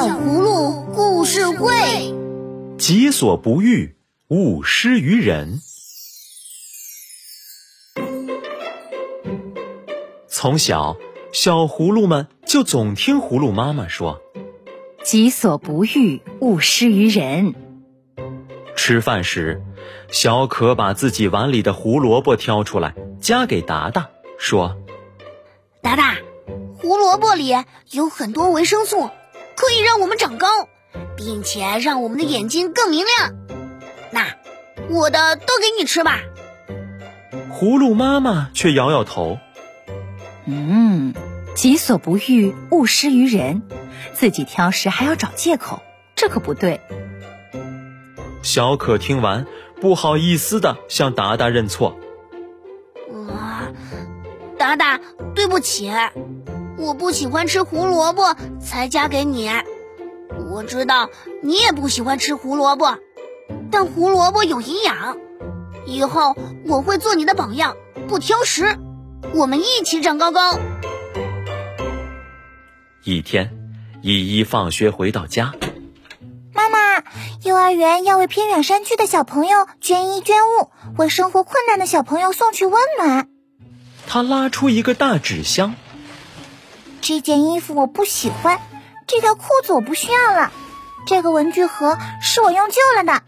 小葫芦故事会，己所不欲，勿施于人。从小，小葫芦们就总听葫芦妈妈说：“己所不欲，勿施于人。”吃饭时，小可把自己碗里的胡萝卜挑出来，夹给达达，说：“达达，胡萝卜里有很多维生素。”可以让我们长高，并且让我们的眼睛更明亮。那我的都给你吃吧。葫芦妈妈却摇摇头。嗯，己所不欲，勿施于人。自己挑食还要找借口，这可不对。小可听完，不好意思的向达达认错。啊，达达，对不起。我不喜欢吃胡萝卜，才夹给你。我知道你也不喜欢吃胡萝卜，但胡萝卜有营养。以后我会做你的榜样，不挑食。我们一起长高高。一天，依依放学回到家，妈妈，幼儿园要为偏远山区的小朋友捐衣捐物，为生活困难的小朋友送去温暖。他拉出一个大纸箱。这件衣服我不喜欢，这条裤子我不需要了，这个文具盒是我用旧了的，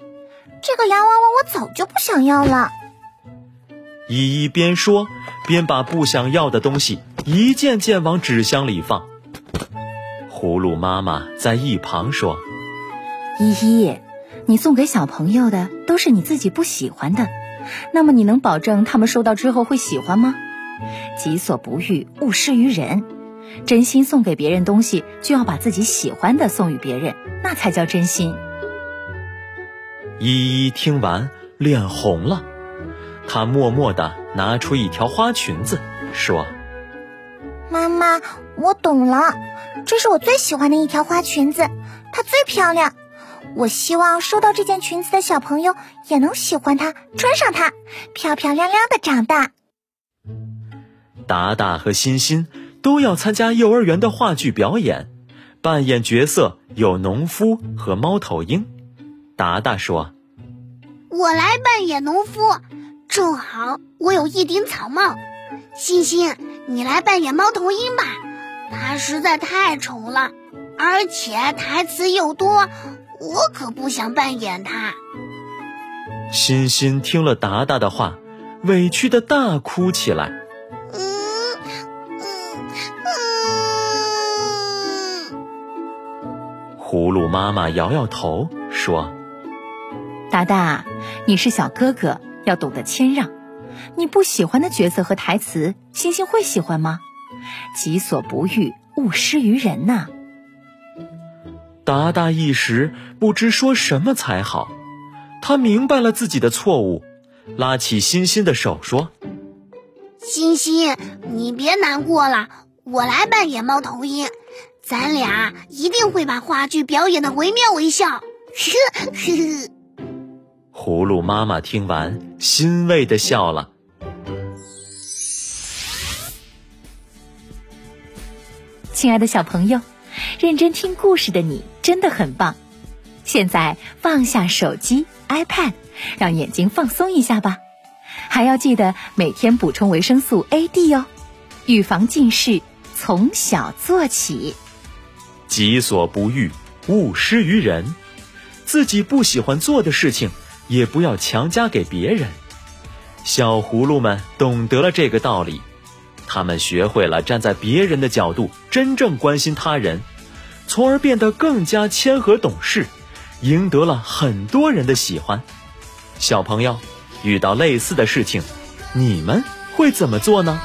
这个洋娃娃我早就不想要了。依依边说边把不想要的东西一件件往纸箱里放。葫芦妈妈在一旁说：“依依，你送给小朋友的都是你自己不喜欢的，那么你能保证他们收到之后会喜欢吗？己所不欲，勿施于人。”真心送给别人东西，就要把自己喜欢的送与别人，那才叫真心。依依听完，脸红了，她默默的拿出一条花裙子，说：“妈妈，我懂了，这是我最喜欢的一条花裙子，它最漂亮。我希望收到这件裙子的小朋友也能喜欢它，穿上它，漂漂亮亮的长大。”达达和欣欣。都要参加幼儿园的话剧表演，扮演角色有农夫和猫头鹰。达达说：“我来扮演农夫，正好我有一顶草帽。欣欣，你来扮演猫头鹰吧，它实在太丑了，而且台词又多，我可不想扮演它。”欣欣听了达达的话，委屈的大哭起来。葫芦妈妈摇摇头说：“达达，你是小哥哥，要懂得谦让。你不喜欢的角色和台词，星星会喜欢吗？己所不欲，勿施于人呐。”达达一时不知说什么才好，他明白了自己的错误，拉起欣欣的手说：“欣欣，你别难过了，我来扮演猫头鹰。”咱俩一定会把话剧表演的惟妙惟肖。呵呵。葫芦妈妈听完，欣慰的笑了。亲爱的小朋友，认真听故事的你真的很棒。现在放下手机、iPad，让眼睛放松一下吧。还要记得每天补充维生素 A、D 哦，预防近视，从小做起。己所不欲，勿施于人。自己不喜欢做的事情，也不要强加给别人。小葫芦们懂得了这个道理，他们学会了站在别人的角度，真正关心他人，从而变得更加谦和懂事，赢得了很多人的喜欢。小朋友，遇到类似的事情，你们会怎么做呢？